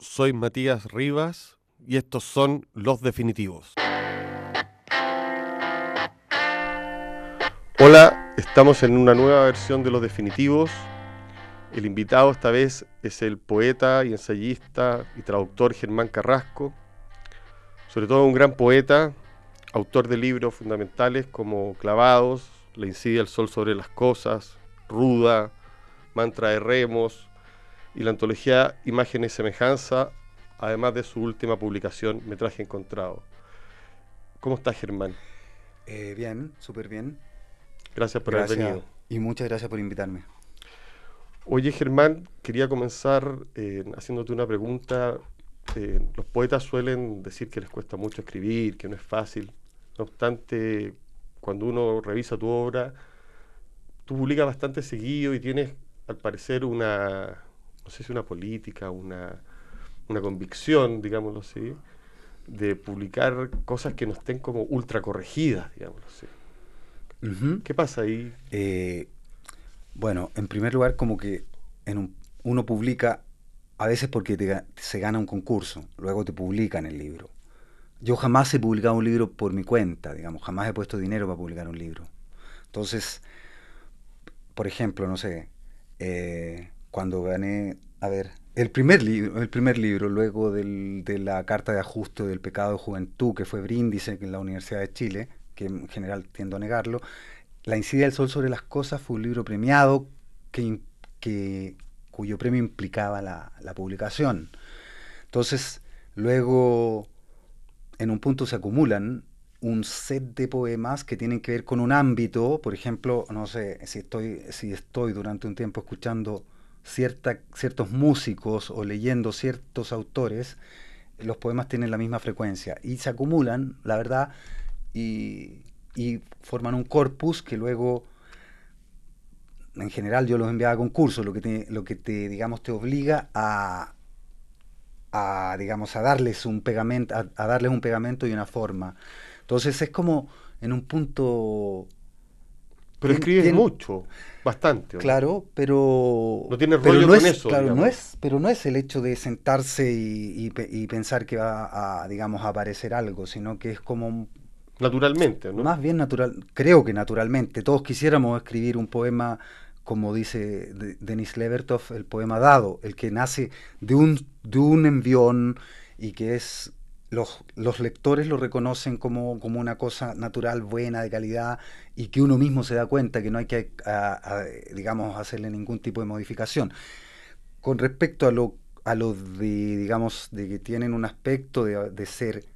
soy Matías Rivas y estos son Los Definitivos. Hola, estamos en una nueva versión de Los Definitivos. El invitado esta vez es el poeta y ensayista y traductor Germán Carrasco, sobre todo un gran poeta, autor de libros fundamentales como Clavados, Le incide el sol sobre las cosas, Ruda, Mantra de Remos, y la antología Imágenes y Semejanza, además de su última publicación, Metraje Encontrado. ¿Cómo estás, Germán? Eh, bien, súper bien. Gracias por haber venido. Y muchas gracias por invitarme. Oye, Germán, quería comenzar eh, haciéndote una pregunta. Eh, los poetas suelen decir que les cuesta mucho escribir, que no es fácil. No obstante, cuando uno revisa tu obra, tú publicas bastante seguido y tienes, al parecer, una, no sé si una política, una, una convicción, digámoslo así, de publicar cosas que no estén como ultra corregidas, digámoslo así. ¿Qué pasa ahí? Eh, bueno, en primer lugar, como que en uno publica a veces porque se gana un concurso, luego te publican el libro. Yo jamás he publicado un libro por mi cuenta, digamos, jamás he puesto dinero para publicar un libro. Entonces, por ejemplo, no sé, eh, cuando gané, a ver, el primer libro, el primer libro luego del, de la carta de ajuste del pecado de juventud, que fue Bríndice en la Universidad de Chile, que en general tiendo a negarlo, La incidencia del sol sobre las cosas fue un libro premiado que, que cuyo premio implicaba la, la publicación. Entonces, luego, en un punto se acumulan un set de poemas que tienen que ver con un ámbito, por ejemplo, no sé, si estoy, si estoy durante un tiempo escuchando ciertos músicos o leyendo ciertos autores, los poemas tienen la misma frecuencia y se acumulan, la verdad, y, forman un corpus que luego, en general, yo los enviaba a concurso, lo que te, lo que te digamos, te obliga a, a digamos, a darles un pegamento, a darles un pegamento y una forma. Entonces es como en un punto pero escribes mucho, bastante. Claro, pero... No tiene rollo con eso. Claro, no es, pero no es el hecho de sentarse y, pensar que va a, digamos, a aparecer algo, sino que es como... Naturalmente, ¿no? Más bien natural, creo que naturalmente. Todos quisiéramos escribir un poema, como dice Denis Levertov, el poema dado, el que nace de un, de un envión y que es los, los, lectores lo reconocen como, una cosa natural, buena, de calidad, y que uno mismo se da cuenta que no hay que, digamos, hacerle ningún tipo de modificación. Con respecto a lo, a lo de, digamos, de que tienen un aspecto de, ser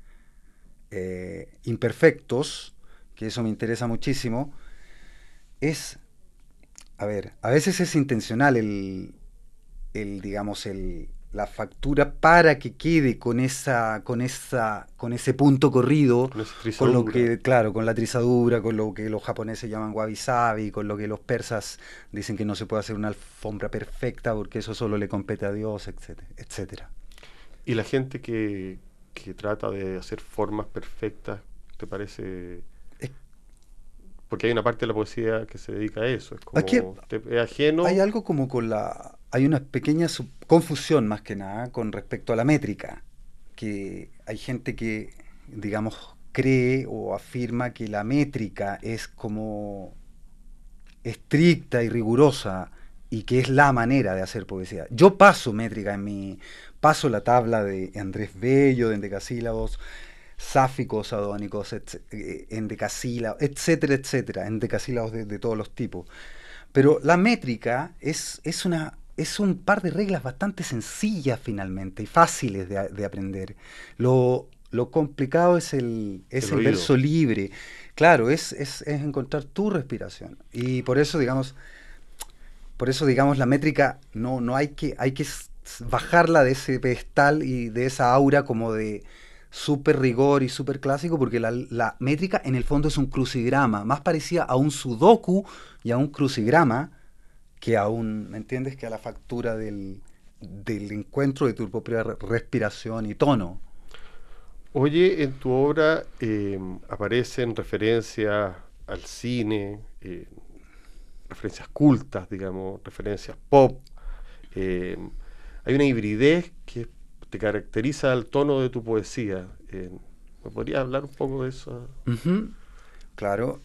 eh, imperfectos, que eso me interesa muchísimo, es, a ver, a veces es intencional el, el digamos, el, la factura para que quede con esa con esa con ese punto corrido con, lo que claro con la trizadura con lo que los japoneses llaman wabi sabi con lo que los persas dicen que no se puede hacer una alfombra perfecta porque eso solo le compete a Dios etcétera etcétera. Y la gente que, que trata de hacer formas perfectas te parece porque hay una parte de la poesía que se dedica a eso es como es ajeno. hay algo como con la hay una pequeña confusión más que nada con respecto a la métrica, que hay gente que, digamos, cree o afirma que la métrica es como estricta y rigurosa y que es la manera de hacer poesía. Yo paso métrica en mi, paso la tabla de Andrés Bello, de endecasílabos, sáficos, adónicos, eh, endecasílabos, etcétera, etcétera, endecasílabos de, de todos los tipos. Pero la métrica es, es una es un par de reglas bastante sencillas finalmente y fáciles de, aprender. Lo, complicado es el, es el, verso libre. Claro, es, es, encontrar tu respiración. Y por eso, digamos, por eso, digamos, la métrica no, no hay que, hay que bajarla de ese pedestal y de esa aura como de súper rigor y súper clásico, porque la, la métrica en el fondo es un crucigrama, más parecía a un sudoku y a un crucigrama que aún, ¿me entiendes? Que a la factura del, encuentro de tu propia respiración y tono. Oye, en tu obra eh, aparecen referencias al cine, eh, referencias cultas, digamos, referencias pop. Eh, hay una hibridez que te caracteriza el tono de tu poesía. ¿Me podrías hablar un poco de eso? Claro.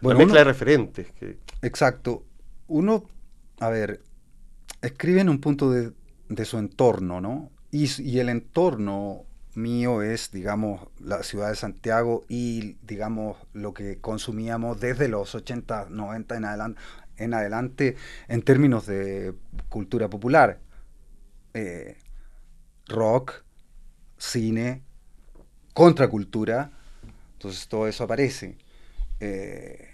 Bueno, mezcla de referentes. Exacto. Uno, a ver, escribe en un punto de, su entorno, ¿no? Y, el entorno mío es, digamos, la ciudad de Santiago y, digamos, lo que consumíamos desde los 80, 90 en adelante, en, adelante, en términos de cultura popular. Eh, rock, cine, contracultura, entonces todo eso aparece. Eh,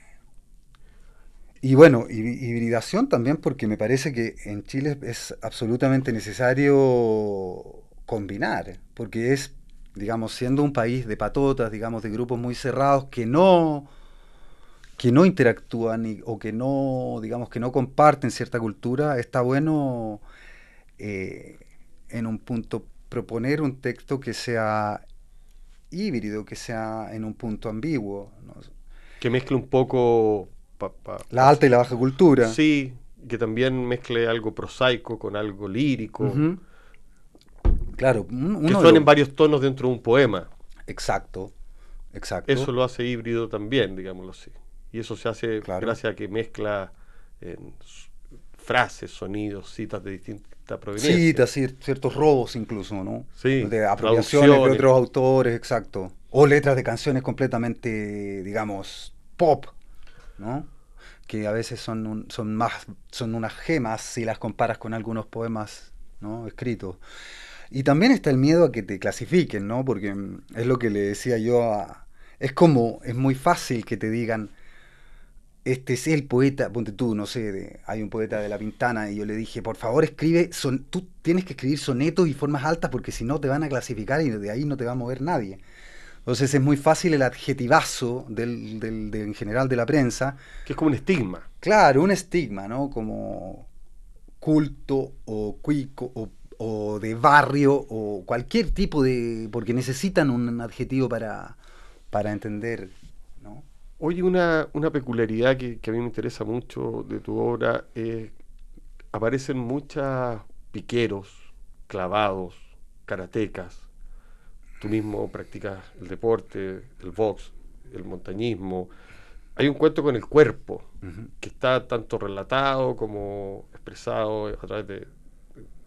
y bueno, hibridación también porque me parece que en Chile es absolutamente necesario combinar, porque es, digamos, siendo un país de patotas, digamos, de grupos muy cerrados que no que no interactúan o que no, digamos, que no comparten cierta cultura, está bueno eh, en un punto proponer un texto que sea híbrido, que sea en un punto ambiguo. Que mezcle un poco... la alta y la baja cultura. Sí, que también mezcle algo prosaico con algo lírico. Claro. que suenen varios tonos dentro de un poema. Exacto, exacto. Eso lo hace híbrido también, digámoslo así. Y eso se hace gracias a que mezcla frases, sonidos, citas de distintos Sí, ciertos robos incluso, ¿no? Sí. De apropiaciones de otros autores, exacto. O letras de canciones completamente, digamos, pop, ¿no? Que a veces son, son más, son unas gemas si las comparas con algunos poemas, ¿no? Escritos. Y también está el miedo a que te clasifiquen, ¿no? Porque es lo que le decía yo a... Es como, es muy fácil que te digan, este es el poeta, ponte tú, no sé, hay un poeta de La Pintana y yo le dije, por favor escribe, son, tú tienes que escribir sonetos y formas altas porque si no te van a clasificar y de ahí no te va a mover nadie. Entonces es muy fácil el adjetivazo del, del, en general de la prensa. Que es como un estigma. Claro, un estigma, ¿no? Como culto o cuico o, o de barrio o cualquier tipo de... porque necesitan un adjetivo para, para entender Oye, una, una peculiaridad que, a mí me interesa mucho de tu obra es aparecen muchas piqueros, clavados, karatecas. Tú mismo practicas el deporte, el box, el montañismo. Hay un cuento con el cuerpo que está tanto relatado como expresado a través de,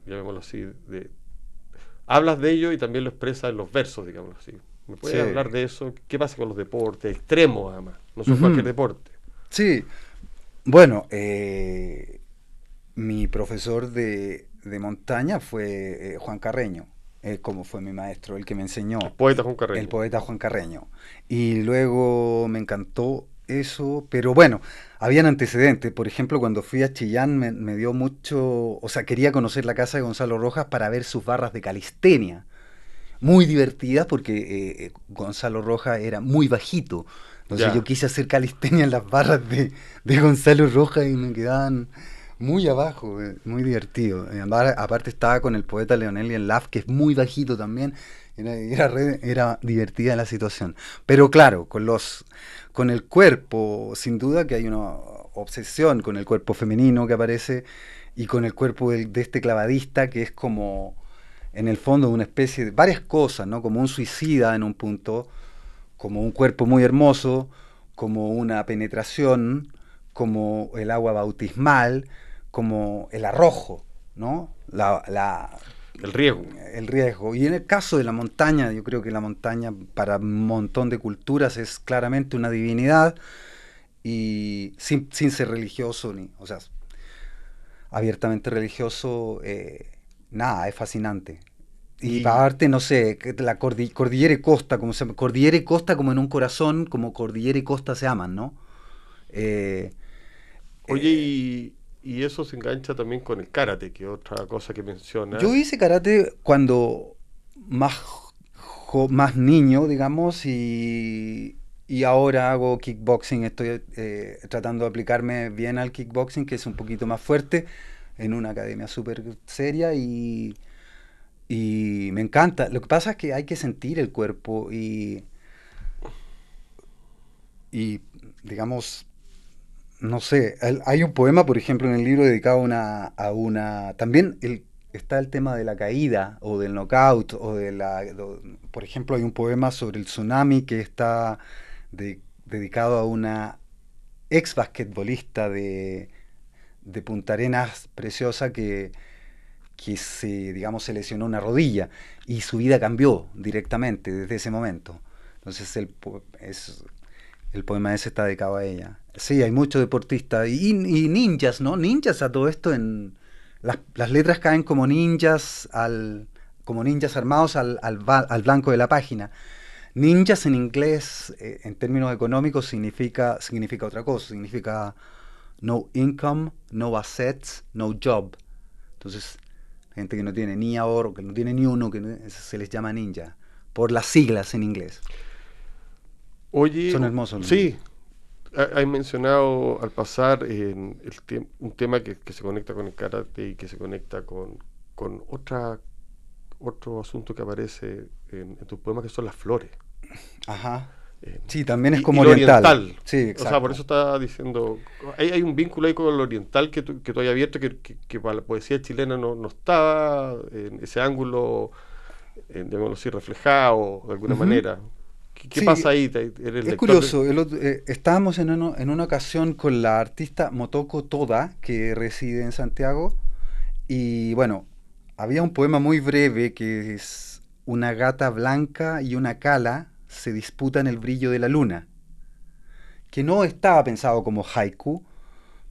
llamémoslo así, de, hablas de ello y también lo expresas en los versos, digámoslo así. ¿Me puedes hablar de eso? ¿Qué pasa con los deportes extremos, además? No son cualquier deporte. Sí. Bueno, eh, mi profesor de, montaña fue eh, Juan Carreño. Como fue mi maestro, el que me enseñó. El poeta Juan Carreño. El poeta Juan Carreño. Y luego me encantó eso, pero bueno, habían antecedentes. Por ejemplo, cuando fui a Chillán me, me, dio mucho, o sea, quería conocer la casa de Gonzalo Rojas para ver sus barras de calistenia muy divertidas porque eh, eh, Gonzalo Rojas era muy bajito. Entonces yo quise hacer calistenia en las barras de, Gonzalo Rojas y me quedaban muy abajo, eh, muy divertido. Aparte estaba con el poeta Leonel Laff, que es muy bajito también. Era, era, divertida la situación. Pero claro, con, los, con el cuerpo, sin duda que hay una obsesión con el cuerpo femenino que aparece y con el cuerpo de este clavadista que es como en el fondo una especie de varias cosas, ¿no? Como un suicida en un punto, como un cuerpo muy hermoso, como una penetración, como el agua bautismal, como el arrojo, ¿no? La, el riesgo. El riesgo. Y en el caso de la montaña, yo creo que la montaña para un montón de culturas es claramente una divinidad y sin, ser religioso, ni, o sea, abiertamente religioso. Eh, nada, es fascinante. Y, aparte, no sé, la cordillera y costa, como se cordillera y costa como en un corazón, como cordillera y costa se aman, ¿no? Eh, Oye, eh, y, eso se engancha también con el karate, que es otra cosa que menciona. Yo hice karate cuando más, más niño, digamos, y, y ahora hago kickboxing, estoy eh, tratando de aplicarme bien al kickboxing, que es un poquito más fuerte en una academia súper seria y, y me encanta. Lo que pasa es que hay que sentir el cuerpo y, y digamos, no sé, hay un poema, por ejemplo, en el libro dedicado a una, a una también el, está el tema de la caída o del knockout o de la... por ejemplo, hay un poema sobre el tsunami que está dedicado a una ex basquetbolista de, de Punta Arenas preciosa que, que se, digamos, se lesionó una rodilla y su vida cambió directamente desde ese momento. Entonces el, es, el poema ese está dedicado a ella. Sí, hay muchos deportistas y, ninjas, ¿no? Ninjas a todo esto en las, letras caen como ninjas, al, como ninjas armados al, al, blanco de la página. Ninjas en inglés, eh, en términos económicos, significa, significa otra cosa. Significa no income, no assets, no job. Entonces, gente que no tiene ni ahorro, que no tiene ni uno, que se les llama ninja. Por las siglas en inglés. Oye, son hermosos. Sí, hay mencionado al pasar en el un tema que, se conecta con el karate y que se conecta con, con otra otro asunto que aparece en, tus poemas que son las flores. Ajá. sí, también es como oriental. Sí, O sea, por eso estaba diciendo, hay, hay un vínculo ahí con lo oriental que tú, que tú hayas abierto que, que, para la poesía chilena no, no estaba en ese ángulo, en, digámoslo así, reflejado de alguna manera. ¿Qué, pasa ahí? es curioso, eh, estábamos en, en, una ocasión con la artista Motoko Toda, que reside en Santiago, y bueno, había un poema muy breve que es una gata blanca y una cala se disputan el brillo de la luna, que no estaba pensado como haiku,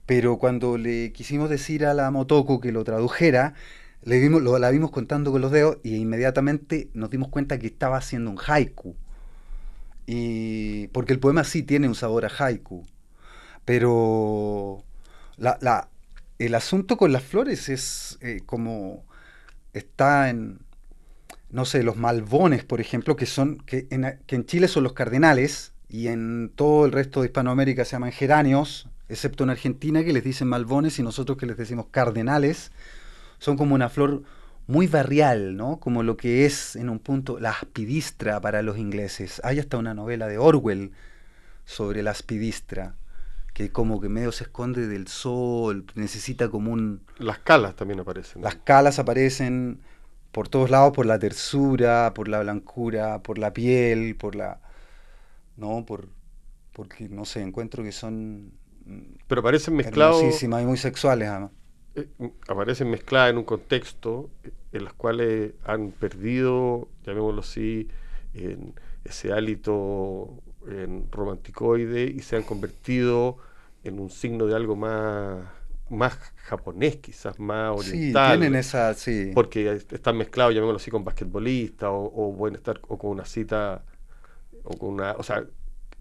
pero cuando le quisimos decir a la Motoko que lo tradujera, le vimos, lo, la vimos contando con los dedos y inmediatamente nos dimos cuenta que estaba haciendo un haiku. Y porque el poema sí tiene un sabor a haiku, pero la, el asunto con las flores es eh, como está en, no sé, los malbones, por ejemplo, que son que en, que en Chile son los cardenales y en todo el resto de Hispanoamérica se llaman geranios, excepto en Argentina que les dicen malbones y nosotros que les decimos cardenales, son como una flor muy barrial, ¿no? Como lo que es en un punto la aspidistra para los ingleses. Hay hasta una novela de Orwell sobre la aspidistra, que como que medio se esconde del sol, necesita como un... Las calas también aparecen. Las calas aparecen por todos lados, por la tersura, por la blancura, por la piel, por la... ¿No? Por, porque, no sé, encuentro que son... Pero parecen mezclados... y muy sexuales además. Eh, aparecen mezcladas en un contexto en las cuales han perdido, llamémoslo así, en ese hálito en romanticoide y se han convertido en un signo de algo más más japonés, quizás más oriental. Sí, tienen esa, sí. Porque están mezclados, llamémoslo así, con basquetbolistas o, o pueden estar o con una cita o con una, o sea,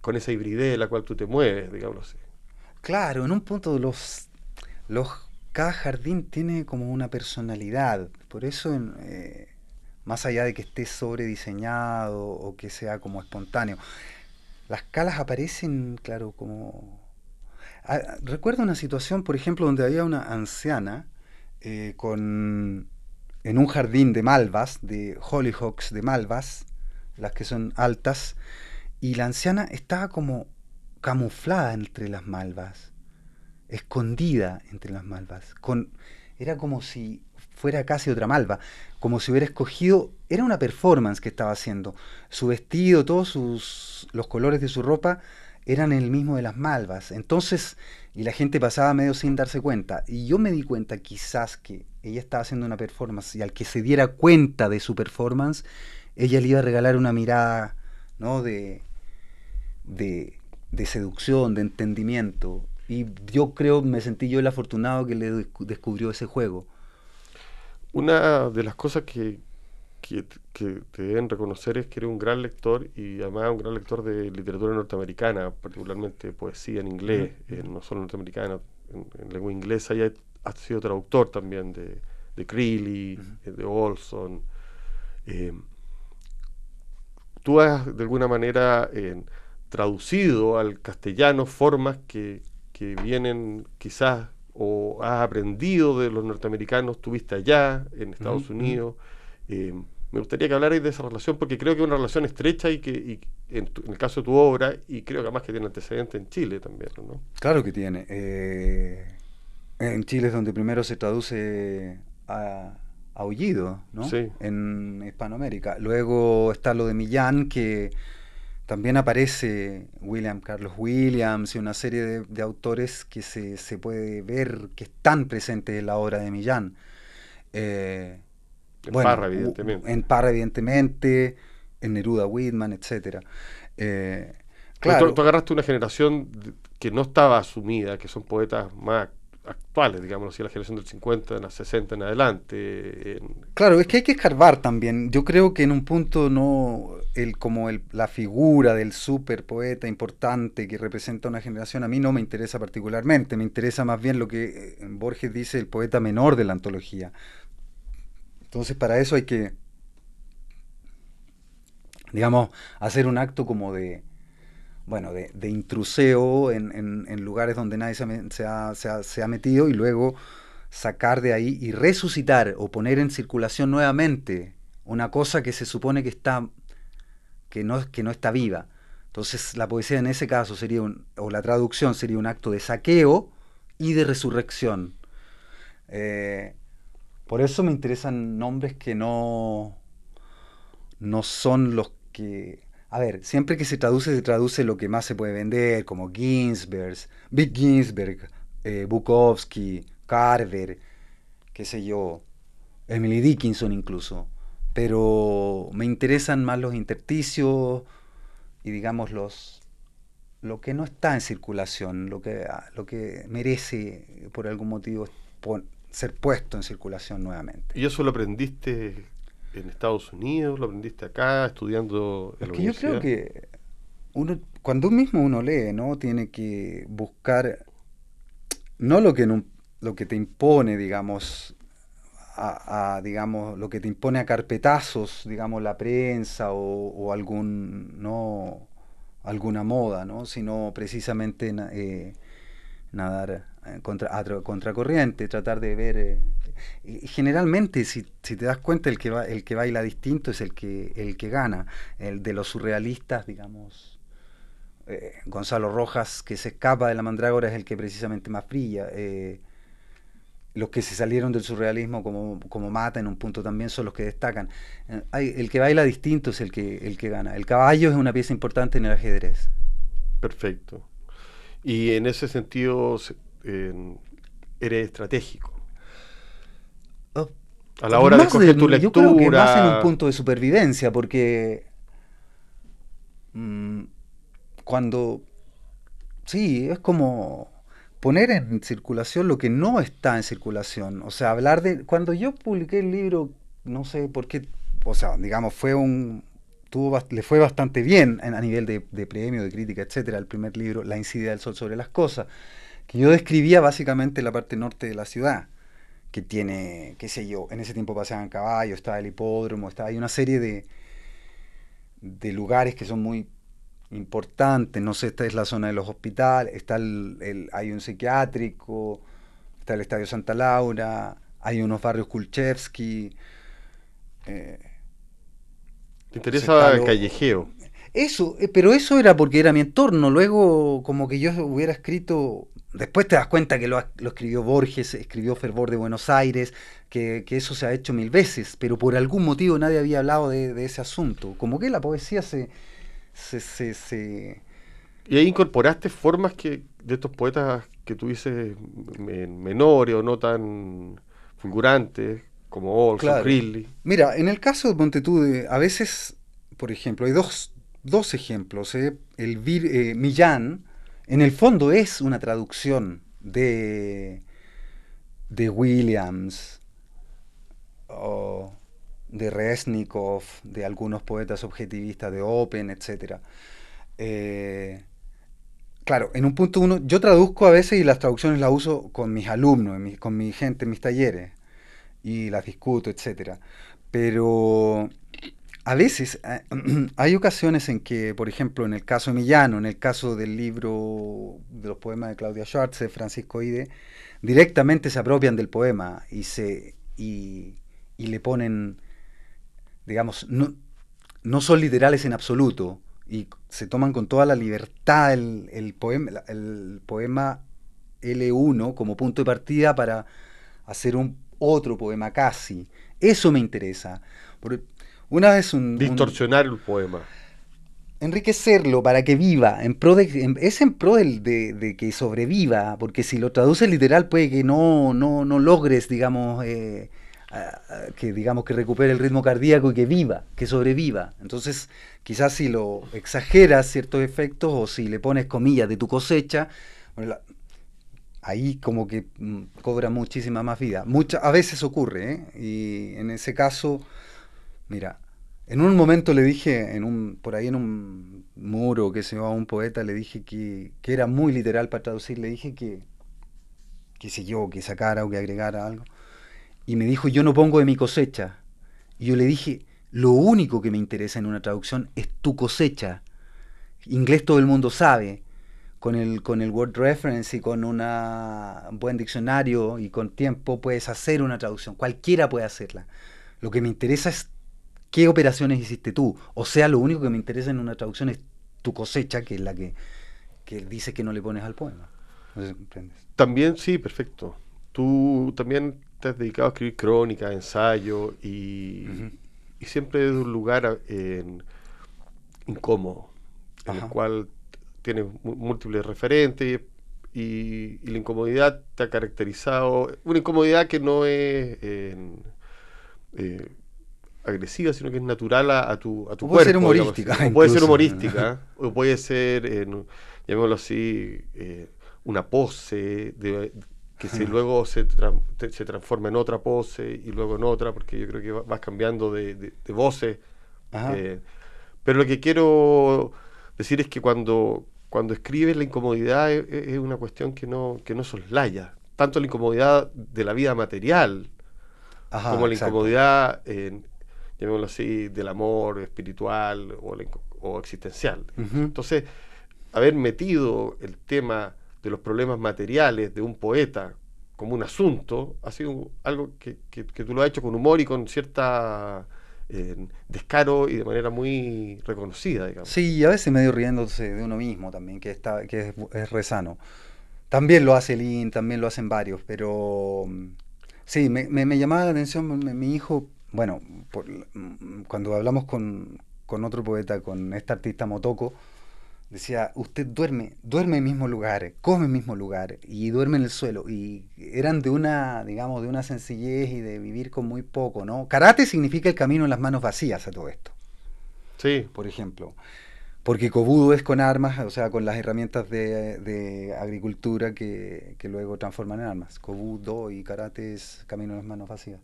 con esa hibridez de la cual tú te mueves, digámoslo así. Claro, en un punto los los cada jardín tiene como una personalidad. Por eso, eh, más allá de que esté sobrediseñado o que sea como espontáneo, las calas aparecen, claro, como... Ah, recuerdo una situación, por ejemplo, donde había una anciana eh, con en un jardín de malvas, de hollyhocks de malvas, las que son altas, y la anciana estaba como camuflada entre las malvas escondida entre las malvas. Con, era como si fuera casi otra malva, como si hubiera escogido, era una performance que estaba haciendo. Su vestido, todos sus, los colores de su ropa eran el mismo de las malvas. Entonces, y la gente pasaba medio sin darse cuenta. Y yo me di cuenta quizás que ella estaba haciendo una performance y al que se diera cuenta de su performance, ella le iba a regalar una mirada, ¿no? De, de, de seducción, de entendimiento. Y yo creo, me sentí yo el afortunado que le descubrió ese juego. Una de las cosas que, que, te deben reconocer es que eres un gran lector y además un gran lector de literatura norteamericana, particularmente poesía en inglés, eh, no solo norteamericana, en, lengua inglesa, y has sido traductor también de, de Creeley, eh, de Olson. Eh, tú has de alguna manera traducido al castellano formas que, que vienen quizás o has aprendido de los norteamericanos, tuviste allá en Estados Unidos. Eh, me gustaría que hablarais de esa relación porque creo que es una relación estrecha y que en, el caso de tu obra y creo que además que tiene antecedentes en Chile también, ¿no? Claro que tiene. Eh, en Chile es donde primero se traduce a, Aullido, ¿no? En Hispanoamérica. Luego está lo de Millán, que también aparece William Carlos Williams y una serie de, autores que se, puede ver que están presentes en la obra de Millán. Eh, en Parra, evidentemente. En Parra, evidentemente, en Neruda Whitman, etc. Eh, claro. Tú, agarraste una generación que no estaba asumida, que son poetas más actuales, digamos así, la generación del 50, en la 60 en adelante. Claro, es que hay que escarbar también. Yo creo que en un punto no, el, como el, la figura del super poeta importante que representa una generación, a mí no me interesa particularmente, me interesa más bien lo que eh, Borges dice, el poeta menor de la antología. Entonces para eso hay que, digamos, hacer un acto como de bueno, de, intruseo en, lugares donde nadie se, ha, metido y luego sacar de ahí y resucitar o poner en circulación nuevamente una cosa que se supone que está que no, que no está viva. Entonces la poesía en ese caso sería un, o la traducción sería un acto de saqueo y de resurrección. Eh, por eso me interesan nombres que no, no son los que a ver, siempre que se traduce, se traduce lo que más se puede vender, como Ginsberg, Big Ginsberg, eh, Bukowski, Carver, qué sé yo, Emily Dickinson incluso. Pero me interesan más los intersticios y digamos los lo que no está en circulación, lo que, lo que merece por algún motivo ser puesto en circulación nuevamente. ¿Y eso lo aprendiste en Estados Unidos? ¿Lo aprendiste acá, estudiando en es que Yo creo que uno, cuando mismo uno lee, ¿no? Tiene que buscar no lo que, lo que te impone, digamos, a, digamos, lo que te impone a carpetazos, digamos, la prensa o, algún, no, alguna moda, ¿no? Sino precisamente eh, nadar eh, contra, a contracorriente, tratar de ver eh, generalmente, si, te das cuenta, el que, va, el que baila distinto es el que, el que gana. El de los surrealistas, digamos, eh, Gonzalo Rojas, que se escapa de la mandrágora, es el que precisamente más brilla. Los que se salieron del surrealismo como, como Mata en un punto también son los que destacan. El que baila distinto es el que, el que gana. El caballo es una pieza importante en el ajedrez. Perfecto. Y en ese sentido eres estratégico. A la hora de escoger tu lectura. Yo creo que más en un punto de supervivencia, porque mm, cuando. Sí, es como poner en circulación lo que no está en circulación. O sea, hablar de. Cuando yo publiqué el libro, no sé por qué. O sea, digamos, fue un. Tuvo, le fue bastante bien a nivel de, premio, de crítica, etcétera, el primer libro, La incidencia del sol sobre las cosas, que yo describía básicamente la parte norte de la ciudad que tiene, qué sé yo, en ese tiempo paseaban caballos, estaba el hipódromo, está, hay una serie de, de lugares que son muy importantes, no sé, esta es la zona de los hospitales, está el, hay un psiquiátrico, está el Estadio Santa Laura, hay unos barrios Kulchevsky. Eh, ¿Te interesa el callejeo? Eso, eh, pero eso era porque era mi entorno. Luego, como que yo hubiera escrito Después te das cuenta que lo, escribió Borges, escribió Fervor de Buenos Aires, que, eso se ha hecho mil veces, pero por algún motivo nadie había hablado de, ese asunto. Como que la poesía se, se, Y ahí incorporaste formas que de estos poetas que tú dices menores o no tan fulgurantes, como Olson, claro. Mira, en el caso de Montetude, a veces, por ejemplo, hay dos, dos ejemplos. ¿eh? El eh, Millán en el fondo es una traducción de, de Williams o de Resnikov, de algunos poetas objetivistas de Open, etc. Eh, claro, en un punto uno, yo traduzco a veces y las traducciones las uso con mis alumnos, con mi gente en mis talleres y las discuto, etc. Pero a veces eh, hay ocasiones en que, por ejemplo, en el caso de Millano, en el caso del libro de los poemas de Claudia Schwartz, de Francisco Ide, directamente se apropian del poema y, se, y, le ponen, digamos, no, no, son literales en absoluto y se toman con toda la libertad el, el, poema, el poema L1 como punto de partida para hacer un otro poema casi. Eso me interesa. una vez un... Distorsionar el poema. Enriquecerlo para que viva, en pro de, es en pro de, de, que sobreviva, porque si lo traduces literal puede que no, no, no logres, digamos, eh, que digamos que recupere el ritmo cardíaco y que viva, que sobreviva. Entonces, quizás si lo exageras ciertos efectos o si le pones comillas de tu cosecha, ahí como que mm, cobra muchísima más vida. Mucha, a veces ocurre, ¿eh? y en ese caso, mira, en un momento le dije, en un, por ahí en un muro que se a un poeta, le dije que, que era muy literal para traducir, le dije que, que sé yo, que sacara o que agregara algo y me dijo, yo no pongo de mi cosecha. Y yo le dije, lo único que me interesa en una traducción es tu cosecha. Inglés todo el mundo sabe. Con el, con el Word Reference y con un buen diccionario y con tiempo puedes hacer una traducción. Cualquiera puede hacerla. Lo que me interesa es qué operaciones hiciste tú. O sea, lo único que me interesa en una traducción es tu cosecha, que es la que, que dice que no le pones al poema. También, sí, perfecto. Tú también te has dedicado a escribir crónicas, ensayos y, siempre desde un lugar incómodo, en el cual tienes múltiples referentes y, la incomodidad te ha caracterizado, una incomodidad que no es eh, agresiva, sino que es natural a, tu, a tu Puede ser humorística. O puede ser humorística, o puede ser, llamémoslo así, eh, una pose de, que si luego se, se transforma en otra pose y luego en otra, porque yo creo que vas cambiando de, de, voces. Eh, pero lo que quiero decir es que cuando, cuando escribes la incomodidad es, una cuestión que no, que no soslaya. Tanto la incomodidad de la vida material como la incomodidad, llamémoslo así, del amor espiritual o, existencial. Entonces, haber metido el tema de los problemas materiales de un poeta como un asunto, ha sido algo que, que, tú lo has hecho con humor y con cierta descaro y de manera muy reconocida, digamos. Sí, a veces medio riéndose de uno mismo también, que, está, que es, es resano. También lo hace Lin, también lo hacen varios, pero mm, sí, me, llamaba la atención mi, hijo, bueno, mm, cuando hablamos con, con otro poeta, con esta artista Motoko, decía, usted duerme, duerme en mismo lugar, come en mismo lugar y duerme en el suelo. Y eran de una, digamos, de una sencillez y de vivir con muy poco, ¿no? Karate significa el camino en las manos vacías a todo esto. Sí. Por ejemplo. Porque Kobudo es con armas, o sea, con las herramientas de, agricultura que, que, luego transforman en armas. Kobudo y karate es camino en las manos vacías.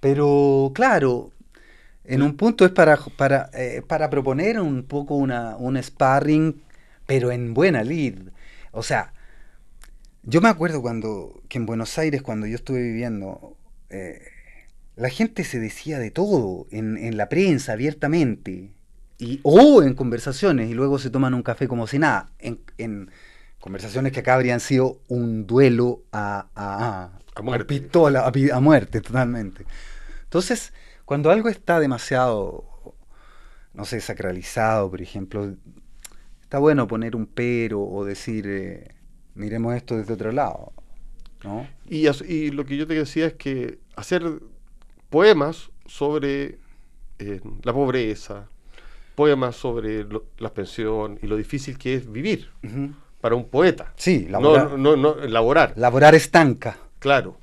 Pero, claro, en un punto es para, para, eh, para proponer un poco una, un sparring, pero en buena lead. O sea, yo me acuerdo cuando que en Buenos Aires, cuando yo estuve viviendo, eh, la gente se decía de todo en, en la prensa abiertamente, y, o en conversaciones, y luego se toman un café como si nada, en, en conversaciones que acá habrían sido un duelo a, a, a, muerte. pistola, a, a muerte totalmente. Entonces, cuando algo está demasiado, no sé, sacralizado, por ejemplo, está bueno poner un pero o decir, eh, miremos esto desde otro lado. ¿no? Y, y, lo que yo te decía es que hacer poemas sobre eh, la pobreza, poemas sobre la pensión y lo difícil que es vivir para un poeta. Sí, laborar. No, no, no, laborar. Laborar estanca. Claro.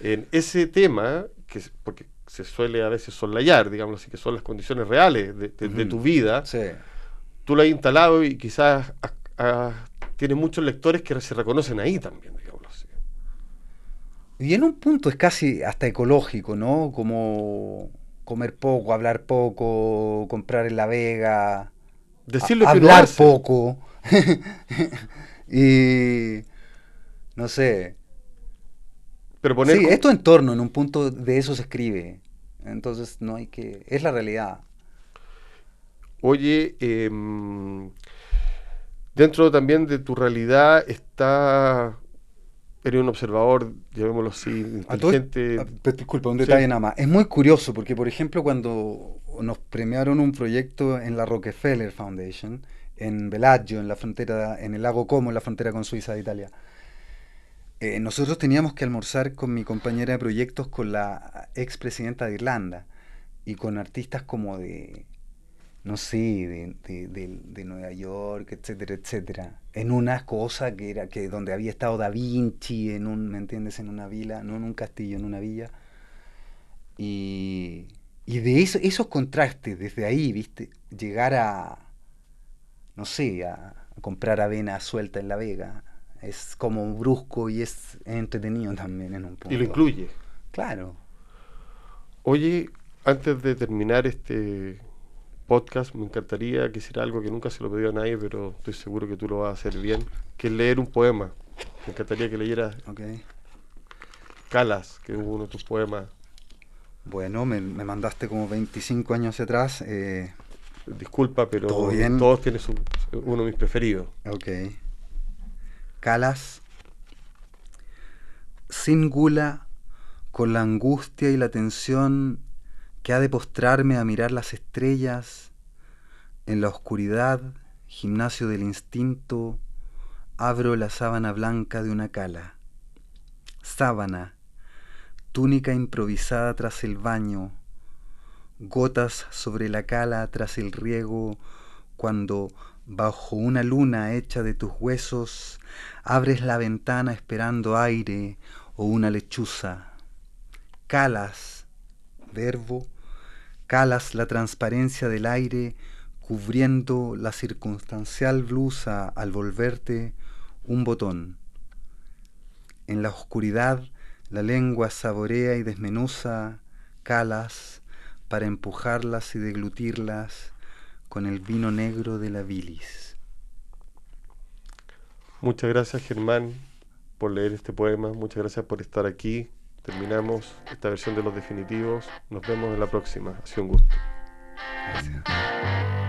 En ese tema, que porque se suele a veces soslayar, digamos así, que son las condiciones reales de, tu vida, tú lo has instalado y quizás tiene muchos lectores que se reconocen ahí también, digamos así. Y en un punto es casi hasta ecológico, ¿no? Como comer poco, hablar poco, comprar en la vega, Decirlo hablar poco. y no sé, sí, es tu entorno, en un punto de eso se escribe. Entonces no hay que... Es la realidad. Oye, em, dentro también de tu realidad está... Eres un observador, llamémoslo así, inteligente. disculpa, un detalle nada más. Es muy curioso porque, por ejemplo, cuando nos premiaron un proyecto en la Rockefeller Foundation, en Bellagio, en la frontera, en el lago Como, en la frontera con Suiza de Italia, Eh, nosotros teníamos que almorzar con mi compañera de proyectos, con la expresidenta de Irlanda y con artistas como de, no sé, de, Nueva York, etcétera, etcétera. En una cosa que era que donde había estado Da Vinci, en un, ¿me entiendes? En una vila, no en un castillo, en una villa. Y, de eso, esos contrastes, desde ahí, viste, llegar a, no sé, a, comprar avena suelta en La Vega, es como brusco y es entretenido también en un punto. Y lo incluye. Claro. Oye, antes de terminar este podcast, me encantaría que hiciera algo que nunca se lo pedí a nadie, pero estoy seguro que tú lo vas a hacer bien, que es leer un poema. Me encantaría que leyeras okay. Calas, que es uno de tus poemas. Bueno, me, mandaste como 25 años hacia atrás. Eh, Disculpa, pero todos tienen uno de mis preferidos. Ok. Calas. Sin gula, con la angustia y la tensión que ha de postrarme a mirar las estrellas, en la oscuridad, gimnasio del instinto, abro la sábana blanca de una cala. Sábana, túnica improvisada tras el baño, gotas sobre la cala tras el riego, cuando bajo una luna hecha de tus huesos abres la ventana esperando aire o una lechuza. Calas, verbo, calas la transparencia del aire cubriendo la circunstancial blusa al volverte un botón. En la oscuridad la lengua saborea y desmenuza calas para empujarlas y deglutirlas con el vino negro de la bilis. Muchas gracias Germán por leer este poema, muchas gracias por estar aquí. Terminamos esta versión de los definitivos. Nos vemos en la próxima. Ha sido un gusto. Gracias.